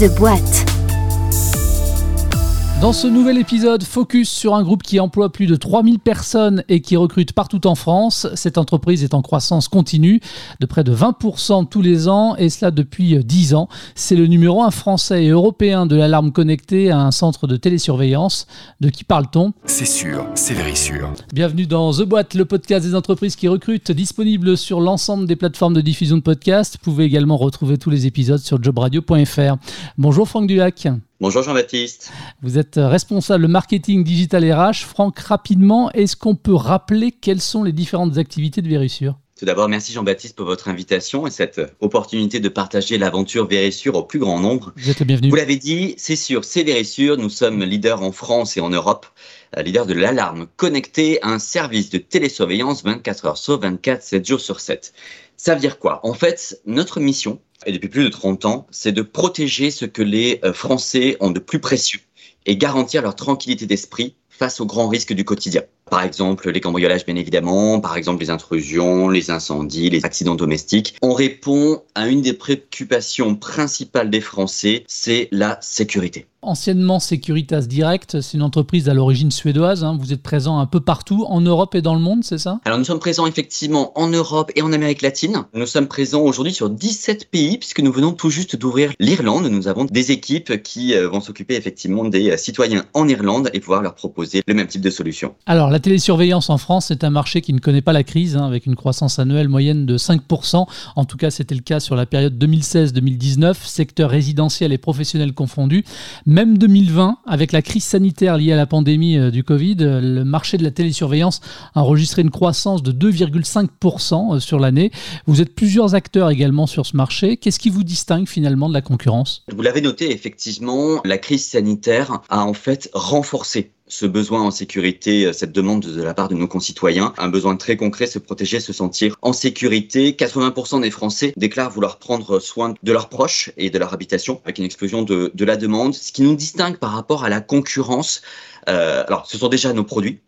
The Boîte. Dans ce nouvel épisode, focus sur un groupe qui emploie plus de 3000 personnes et qui recrute partout en France. Cette entreprise est en croissance continue de près de 20% tous les ans et cela depuis 10 ans. C'est le numéro 1 français et européen de l'alarme connectée à un centre de télésurveillance. De qui parle-t-on? C'est sûr, c'est very sûr. Bienvenue dans The Boîte, le podcast des entreprises qui recrutent, disponible sur l'ensemble des plateformes de diffusion de podcasts. Vous pouvez également retrouver tous les épisodes sur jobradio.fr. Bonjour Franck Dulac. Bonjour Jean-Baptiste. Vous êtes responsable marketing digital RH. Franck, rapidement, est-ce qu'on peut rappeler quelles sont les différentes activités de Vérissure? Tout d'abord, merci Jean-Baptiste pour votre invitation et cette opportunité de partager l'aventure Vérissure au plus grand nombre. Vous êtes le bienvenu. Vous l'avez dit, c'est sûr, c'est Vérissure. Nous sommes leaders en France et en Europe, euh, leaders de l'alarme connectée, un service de télésurveillance 24 heures sur 24, 7 jours sur 7. Ça veut dire quoi? En fait, notre mission, et depuis plus de 30 ans, c'est de protéger ce que les euh, Français ont de plus précieux et garantir leur tranquillité d'esprit face aux grands risques du quotidien. Par exemple, les cambriolages, bien évidemment, par exemple, les intrusions, les incendies, les accidents domestiques. On répond à une des préoccupations principales des Français, c'est la sécurité. Anciennement Securitas Direct, c'est une entreprise à l'origine suédoise. hein. Vous êtes présent un peu partout, en Europe et dans le monde, c'est ça? Alors nous sommes présents effectivement en Europe et en Amérique latine. Nous sommes présents aujourd'hui sur 17 pays puisque nous venons tout juste d'ouvrir l'Irlande. Nous avons des équipes qui euh, vont s'occuper effectivement des euh, citoyens en Irlande et pouvoir leur proposer le même type de solution. Alors, la télésurveillance en France, c'est un marché qui ne connaît pas la crise, hein, avec une croissance annuelle moyenne de 5%. En tout cas, c'était le cas sur la période 2016-2019, secteur résidentiel et professionnel confondus. Même 2020, avec la crise sanitaire liée à la pandémie euh, du Covid, euh, le marché de la télésurveillance a enregistré une croissance de 2,5% euh, sur l'année. Vous êtes plusieurs acteurs également sur ce marché. Qu'est-ce qui vous distingue finalement de la concurrence? Vous l'avez noté, effectivement, la crise sanitaire a en fait renforcé ce besoin en sécurité, euh, cette demande de la part de nos concitoyens, un besoin très concret, se protéger, se sentir en sécurité. 80% des Français déclarent vouloir prendre soin de leurs proches et de leur habitation, avec une explosion de, de la demande. Ce qui nous distingue par rapport à la concurrence, euh, alors ce sont déjà nos produits,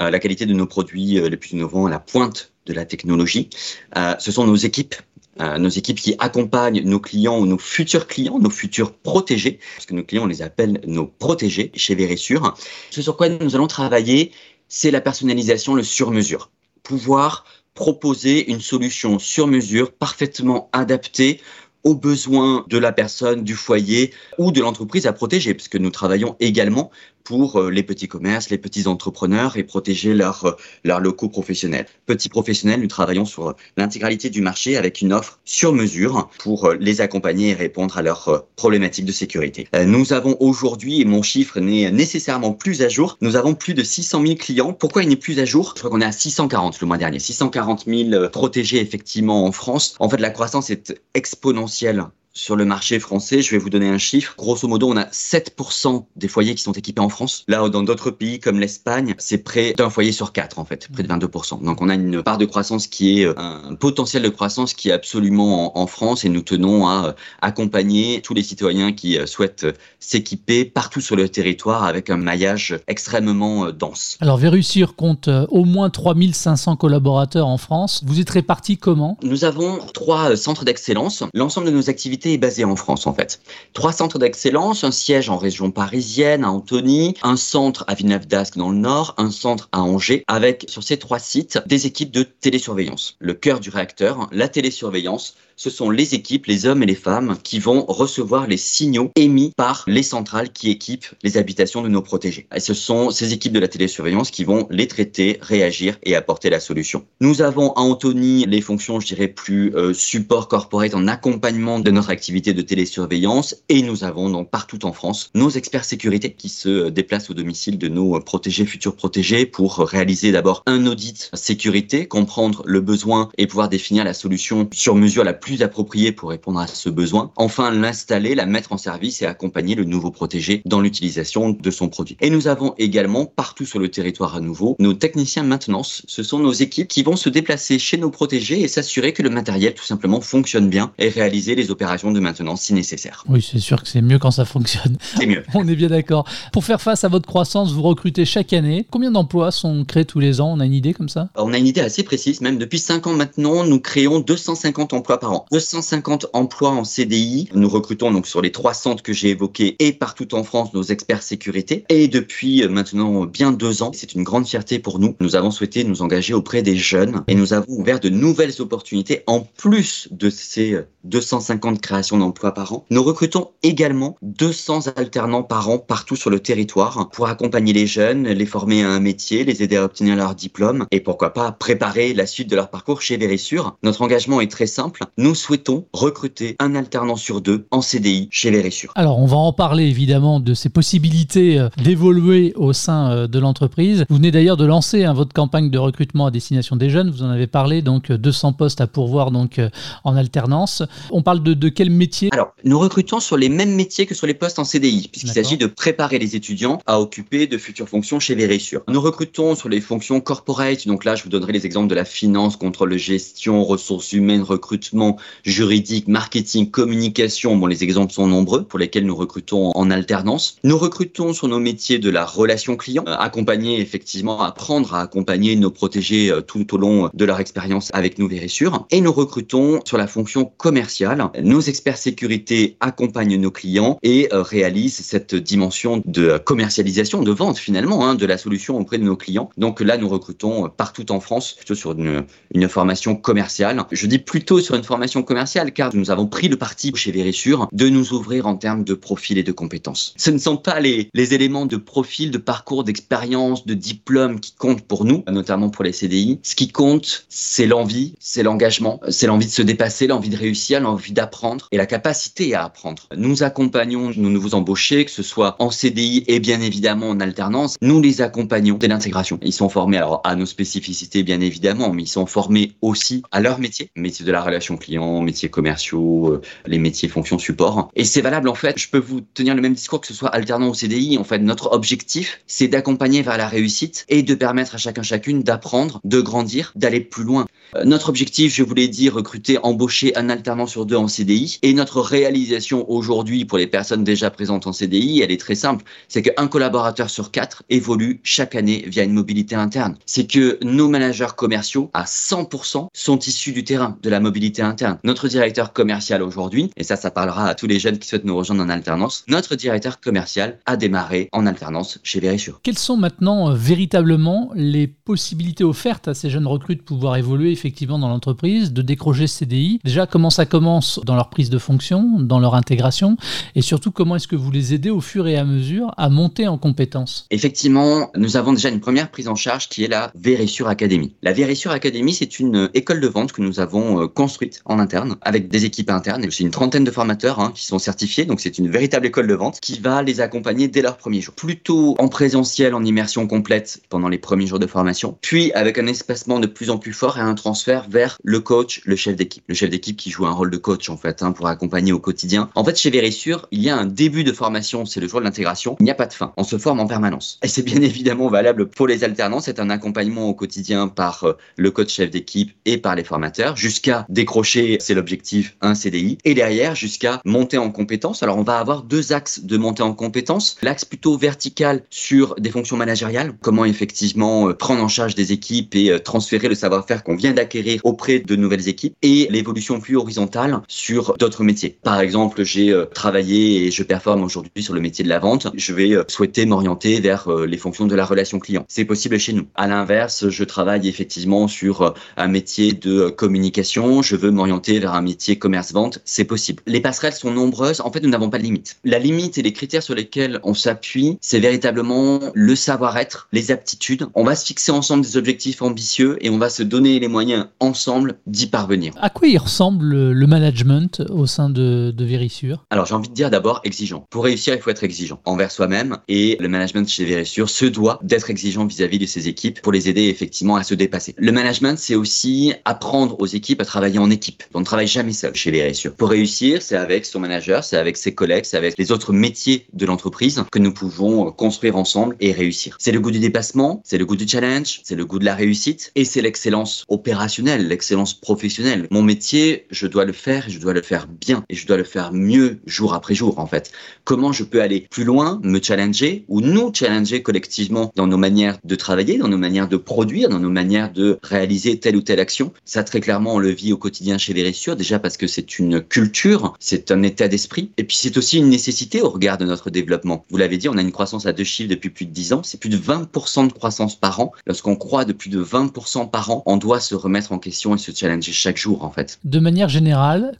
euh, la qualité de nos produits euh, les plus innovants la pointe de la technologie. Euh, ce sont nos équipes euh, nos équipes qui accompagnent nos clients ou nos futurs clients, nos futurs protégés, parce que nos clients, on les appelle nos protégés chez Vérissure. Ce sur quoi nous allons travailler, c'est la personnalisation, le sur-mesure. Pouvoir proposer une solution sur mesure parfaitement adaptée aux besoins de la personne, du foyer ou de l'entreprise à protéger, puisque nous travaillons également pour euh, les petits commerces, les petits entrepreneurs et protéger leurs euh, locaux professionnels. Petits professionnels, nous travaillons sur l'intégralité du marché avec une offre sur mesure pour euh, les accompagner et répondre à leurs problématiques de sécurité. Nous avons aujourd'hui, et mon chiffre n'est nécessairement plus à jour, nous avons plus de 600 000 clients. Pourquoi il n'est plus à jour? Je crois qu'on est à 640 le mois dernier. 640 000 protégés effectivement en France. En fait, la croissance est exponentielle sur le marché français, je vais vous donner un chiffre. Grosso modo, on a 7% des foyers qui sont équipés en France. Là dans d'autres pays comme l'Espagne, c'est près d'un foyer sur quatre, en fait, près de 22%. Donc on a une part de croissance qui est euh, un potentiel de croissance qui est absolument en, en France et nous tenons à euh, accompagner tous les citoyens qui euh, souhaitent s'équiper partout sur le territoire avec un maillage extrêmement dense. Alors, Vérissure compte au moins 3500 collaborateurs en France. Vous êtes répartis comment? Nous avons trois centres d'excellence. L'ensemble de nos activités est basé en France, en fait. Trois centres d'excellence, un siège en région parisienne, à Antony, un centre à Villeneuve-d'Ascq dans le Nord, un centre à Angers, avec sur ces trois sites des équipes de télésurveillance. Le cœur du réacteur, la télésurveillance, ce sont les équipes, les hommes et les femmes, qui vont recevoir les signaux émis par les centrales qui équipent les habitations de nos protégés. Et ce sont ces équipes de la télésurveillance qui vont les traiter, réagir et apporter la solution. Nous avons à Antony les fonctions, je dirais, plus euh, support corporate en accompagnement de notre activité de télésurveillance et nous avons donc partout en France nos experts sécurité qui se déplacent au domicile de nos protégés, futurs protégés pour réaliser d'abord un audit sécurité, comprendre le besoin et pouvoir définir la solution sur mesure la plus appropriée pour répondre à ce besoin. Enfin, l'installer, la mettre en service et accompagner le nouveau protégé dans l'utilisation de son produit. Et nous avons également partout sur le territoire à nouveau nos techniciens maintenance. Ce sont nos équipes qui vont se déplacer chez nos protégés et s'assurer que le matériel tout simplement fonctionne bien et réaliser les opérations de maintenance si nécessaire. Oui, c'est sûr que c'est mieux quand ça fonctionne. C'est mieux. On est bien d'accord. Pour faire face à votre croissance, vous recrutez chaque année. Combien d'emplois sont créés tous les ans? On a une idée comme ça? On a une idée assez précise, même depuis 5 ans maintenant, nous créons 250 emplois par an. Recrutement. 250 emplois en CDI. Nous recrutons donc sur les trois centres que j'ai évoqués et partout en France nos experts sécurité. Et depuis maintenant bien deux ans, c'est une grande fierté pour nous. Nous avons souhaité nous engager auprès des jeunes et nous avons ouvert de nouvelles opportunités en plus de ces 250 créations d'emplois par an. Nous recrutons également 200 alternants par an partout sur le territoire pour accompagner les jeunes, les former à un métier, les aider à obtenir leur diplôme et pourquoi pas préparer la suite de leur parcours chez Vérissure. Notre engagement est très simple. Nous souhaitons recruter un alternant sur deux en CDI chez Vérissure. Alors, on va en parler évidemment de ces possibilités euh, d'évoluer au sein euh, de l'entreprise. Vous venez d'ailleurs de lancer hein, votre campagne de recrutement à destination des jeunes. Vous en avez parlé, donc 200 postes à pourvoir donc euh, en alternance. On parle de, de quel métier? Alors, nous recrutons sur les mêmes métiers que sur les postes en CDI, puisqu'il s'agit de préparer les étudiants à occuper de futures fonctions chez Vérissure. Nous recrutons sur les fonctions corporate, donc là, je vous donnerai les exemples de la finance, contrôle de gestion, ressources humaines, recrutement, juridique, marketing, communication. Bon, les exemples sont nombreux pour lesquels nous recrutons en alternance. Nous recrutons sur nos métiers de la relation client, euh, accompagner effectivement, apprendre à accompagner nos protégés euh, tout au long de leur expérience avec nous Vérissure. Et nous recrutons sur la fonction commerciale. Nos experts sécurité accompagnent nos clients et euh, réalisent cette dimension de commercialisation, de vente finalement, hein, de la solution auprès de nos clients. Donc là, nous recrutons partout en France, plutôt sur une, une formation commerciale. Je dis plutôt sur une formation commerciale car nous avons pris le parti chez Vérissure de nous ouvrir en termes de profil et de compétences. Ce ne sont pas les, les éléments de profil, de parcours, d'expérience, de diplôme qui comptent pour nous, notamment pour les CDI. Ce qui compte, c'est l'envie, c'est l'engagement, c'est l'envie de se dépasser, l'envie de réussir, l'envie d'apprendre et la capacité à apprendre. Nous accompagnons nos nouveaux embauchés, que ce soit en CDI et bien évidemment en alternance. Nous les accompagnons dès l'intégration. Ils sont formés alors à nos spécificités bien évidemment, mais ils sont formés aussi à leur métier, métier de la relation client, métiers commerciaux, euh, les métiers fonction support. Et c'est valable en fait, je peux vous tenir le même discours que ce soit alternant ou CDI. En fait, notre objectif, c'est d'accompagner vers la réussite et de permettre à chacun chacune d'apprendre, de grandir, d'aller plus loin. Euh, notre objectif, je vous l'ai dit, recruter, embaucher un alternant sur deux en CDI. Et notre réalisation aujourd'hui pour les personnes déjà présentes en CDI, elle est très simple. C'est qu'un collaborateur sur quatre évolue chaque année via une mobilité interne. C'est que nos managers commerciaux, à 100%, sont issus du terrain, de la mobilité interne. Notre directeur commercial aujourd'hui, et ça, ça parlera à tous les jeunes qui souhaitent nous rejoindre en alternance, notre directeur commercial a démarré en alternance chez Vérissure. Quelles sont maintenant euh, véritablement les possibilités offertes à ces jeunes recrues de pouvoir évoluer effectivement dans l'entreprise, de décrocher CDI Déjà, comment ça commence dans leur prise de fonction, dans leur intégration Et surtout, comment est-ce que vous les aidez au fur et à mesure à monter en compétences? Effectivement, nous avons déjà une première prise en charge qui est la Vérissure Academy. La Vérissure Academy, c'est une école de vente que nous avons euh, construite en interne avec des équipes internes aussi une trentaine de formateurs hein, qui sont certifiés. Donc, c'est une véritable école de vente qui va les accompagner dès leur premier jour. Plutôt en présentiel, en immersion complète pendant les premiers jours de formation, puis avec un espacement de plus en plus fort et un transfert vers le coach, le chef d'équipe. Le chef d'équipe qui joue un rôle de coach en fait hein, pour accompagner au quotidien. En fait, chez Vérissure, il y a un début de formation, c'est le jour de l'intégration. Il n'y a pas de fin. On se forme en permanence. Et c'est bien évidemment valable pour les alternants. C'est un accompagnement au quotidien par euh, le coach chef d'équipe et par les formateurs jusqu'à décrocher, c'est l'objectif, un CDI. Et derrière, jusqu'à monter en compétences. Alors, on va avoir deux axes de montée en compétences. L'axe plutôt vertical sur des fonctions managériales. Comment effectivement euh, prendre en charge des équipes et euh, transférer le savoir-faire qu'on vient d'acquérir auprès de nouvelles équipes. Et l'évolution plus horizontale sur d'autres métiers. Par exemple, j'ai euh, travaillé et je performe aujourd'hui sur le métier de la vente. Je vais souhaiter m'orienter vers les fonctions de la relation client. C'est possible chez nous. À l'inverse, je travaille effectivement sur un métier de communication. Je veux m'orienter vers un métier commerce-vente. C'est possible. Les passerelles sont nombreuses. En fait, nous n'avons pas de limite. La limite et les critères sur lesquels on s'appuie, c'est véritablement le savoir-être, les aptitudes. On va se fixer ensemble des objectifs ambitieux et on va se donner les moyens ensemble d'y parvenir. À quoi il ressemble le management au sein de, de Vérissure Alors j'ai envie de dire d'abord exigeant. Pour réussir, il faut être exigeant envers soi-même et le management chez Vérissure se doit d'être exigeant vis-à-vis de ses équipes pour les aider effectivement à se dépasser. Le management, c'est aussi apprendre aux équipes à travailler en équipe. On ne travaille jamais seul chez Vérissure. Pour réussir, c'est avec son manager, c'est avec ses collègues, c'est avec les autres métiers de l'entreprise que nous pouvons construire ensemble et réussir. C'est le goût du dépassement, c'est le goût du challenge, c'est le goût de la réussite et c'est l'excellence opérationnelle, l'excellence professionnelle. Mon métier, je dois le faire et je dois le faire bien et je dois le faire mieux jour après jour en fait. Comment je peux aller plus loin, me challenger ou nous challenger collectivement dans nos manières de travailler, dans nos manières de produire, dans nos manières de réaliser telle ou telle action? Ça très clairement on le vit au quotidien chez Vérissure déjà parce que c'est une culture, c'est un état d'esprit et puis c'est aussi une nécessité au regard de notre développement. Vous l'avez dit, on a une croissance à deux chiffres depuis plus de 10 ans, c'est plus de 20% de croissance par an. Lorsqu'on croit de plus de 20% par an, on doit se remettre en question et se challenger chaque jour en fait. De manière générale,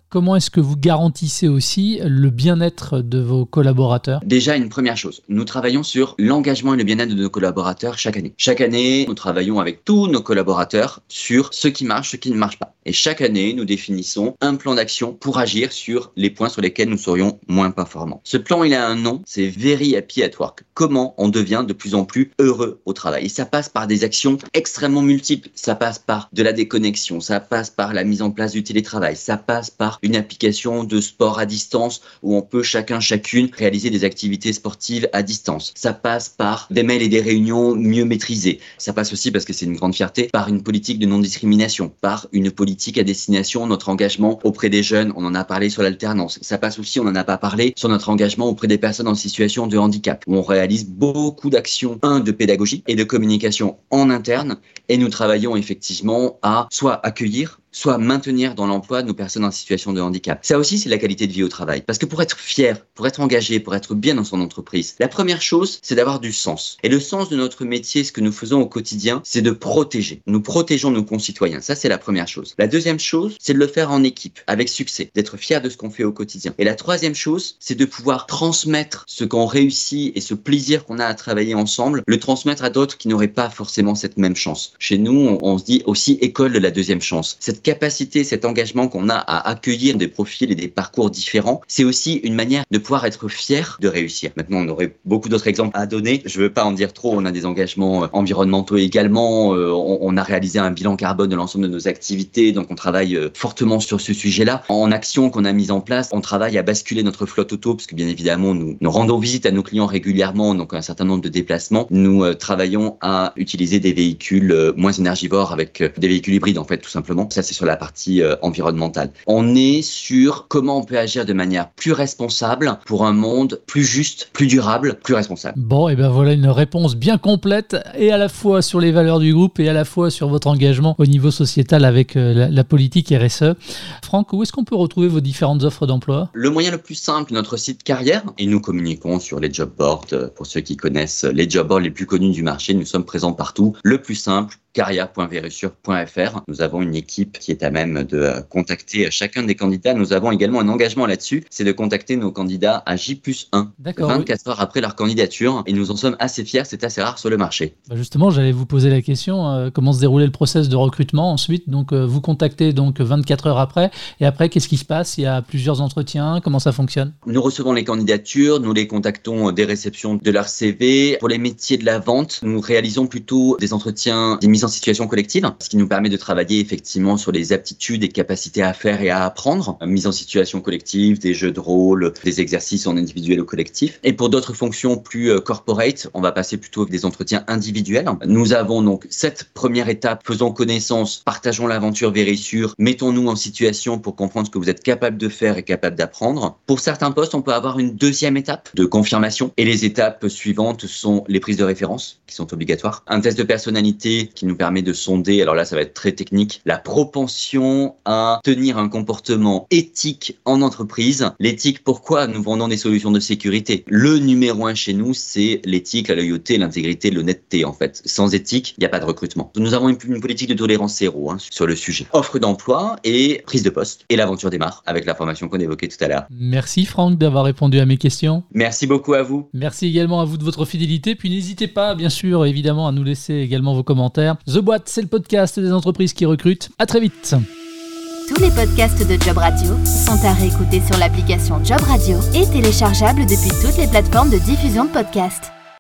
comment est-ce que vous garantissez aussi le bien-être de vos collaborateurs? Déjà, une première chose, nous travaillons sur l'engagement et le bien-être de nos collaborateurs chaque année. Chaque année, nous travaillons avec tous nos collaborateurs sur ce qui marche, ce qui ne marche pas. Et chaque année, nous définissons un plan d'action pour agir sur les points sur lesquels nous serions moins performants. Ce plan, il a un nom, c'est Very Happy at Work. Comment on devient de plus en plus heureux au travail. Et ça passe par des actions extrêmement multiples. Ça passe par de la déconnexion, ça passe par la mise en place du télétravail, ça passe par une application de sport à distance où on peut chacun, chacune réaliser des activités sportives à distance. Ça passe par des mails et des réunions mieux maîtrisées. Ça passe aussi, parce que c'est une grande fierté, par une politique de non-discrimination, par une politique à destination, notre engagement auprès des jeunes. On en a parlé sur l'alternance. Ça passe aussi, on n'en a pas parlé, sur notre engagement auprès des personnes en situation de handicap, on réalise beaucoup d'actions, un, de pédagogie et de communication en interne, et nous travaillons effectivement à soit accueillir, soit maintenir dans l'emploi nos personnes en situation de handicap. Ça aussi, c'est la qualité de vie au travail. Parce que pour être fier, pour être engagé, pour être bien dans son entreprise, la première chose, c'est d'avoir du sens. Et le sens de notre métier, ce que nous faisons au quotidien, c'est de protéger. Nous protégeons nos concitoyens. Ça, c'est la première chose. La deuxième chose, c'est de le faire en équipe, avec succès, d'être fier de ce qu'on fait au quotidien. Et la troisième chose, c'est de pouvoir transmettre ce qu'on réussit et ce plaisir qu'on a à travailler ensemble, le transmettre à d'autres qui n'auraient pas forcément cette même chance. Chez nous, on, se dit aussi école de la deuxième chance. Capacité, cet engagement qu'on a à accueillir des profils et des parcours différents, c'est aussi une manière de pouvoir être fier de réussir. Maintenant, on aurait beaucoup d'autres exemples à donner. Je ne veux pas en dire trop. On a des engagements euh, environnementaux également. Euh, on a réalisé un bilan carbone de l'ensemble de nos activités. Donc, on travaille euh, fortement sur ce sujet-là. En action qu'on a mise en place, on travaille à basculer notre flotte auto parce que bien évidemment, nous, rendons visite à nos clients régulièrement. Donc, un certain nombre de déplacements. Nous travaillons à utiliser des véhicules moins énergivores avec des véhicules hybrides, en fait, tout simplement. C'est sur la partie euh, environnementale. On est sur comment on peut agir de manière plus responsable pour un monde plus juste, plus durable, plus responsable. Bon, et ben voilà une réponse bien complète et à la fois sur les valeurs du groupe et à la fois sur votre engagement au niveau sociétal avec euh, la, politique RSE. Franck, où est-ce qu'on peut retrouver vos différentes offres d'emploi? Le moyen le plus simple, notre site carrière, et nous communiquons sur les job boards. Euh, pour ceux qui connaissent les job boards les plus connus du marché, nous sommes présents partout. Le plus simple, caria.verusure.fr. Nous avons une équipe qui est à même de euh, contacter chacun des candidats. Nous avons également un engagement là-dessus, c'est de contacter nos candidats à J plus 1, 24 heures après leur candidature. Et nous en sommes assez fiers, c'est assez rare sur le marché. Bah, justement, j'allais vous poser la question, euh, comment se déroulait le process de recrutement ensuite? Donc, euh, vous contactez donc 24 heures après. Et après, qu'est-ce qui se passe? Il y a plusieurs entretiens. Comment ça fonctionne? Nous recevons les candidatures, nous les contactons des réceptions de leur CV. Pour les métiers de la vente, nous réalisons plutôt des entretiens, des mises en situation collective, ce qui nous permet de travailler effectivement sur les aptitudes et capacités à faire et à apprendre. Mise en situation collective, des jeux de rôle, des exercices en individuel ou collectif. Et pour d'autres fonctions plus euh, corporate, on va passer plutôt avec des entretiens individuels. Nous avons donc cette première étape, faisons connaissance, partageons l'aventure vérissure, mettons-nous en situation pour comprendre ce que vous êtes capable de faire et capable d'apprendre. Pour certains postes, on peut avoir une deuxième étape de confirmation et les étapes suivantes sont les prises de référence qui sont obligatoires, un test de personnalité qui nous permet de sonder, alors là ça va être très technique, la propension à tenir un comportement éthique en entreprise. L'éthique, pourquoi nous vendons des solutions de sécurité? Le numéro un chez nous, c'est l'éthique, la loyauté, l'intégrité, l'honnêteté en fait. Sans éthique, il n'y a pas de recrutement. Nous avons une, politique de tolérance zéro hein, sur le sujet. Offre d'emploi et prise de poste. Et l'aventure démarre avec la formation qu'on évoquait tout à l'heure. Merci Franck d'avoir répondu à mes questions. Merci beaucoup à vous. Merci également à vous de votre fidélité. Puis n'hésitez pas, bien sûr, évidemment, à nous laisser également vos commentaires. The Boîte c'est le podcast des entreprises qui recrutent. À très vite. Tous les podcasts de Job Radio sont à réécouter sur l'application Job Radio et téléchargeables depuis toutes les plateformes de diffusion de podcasts.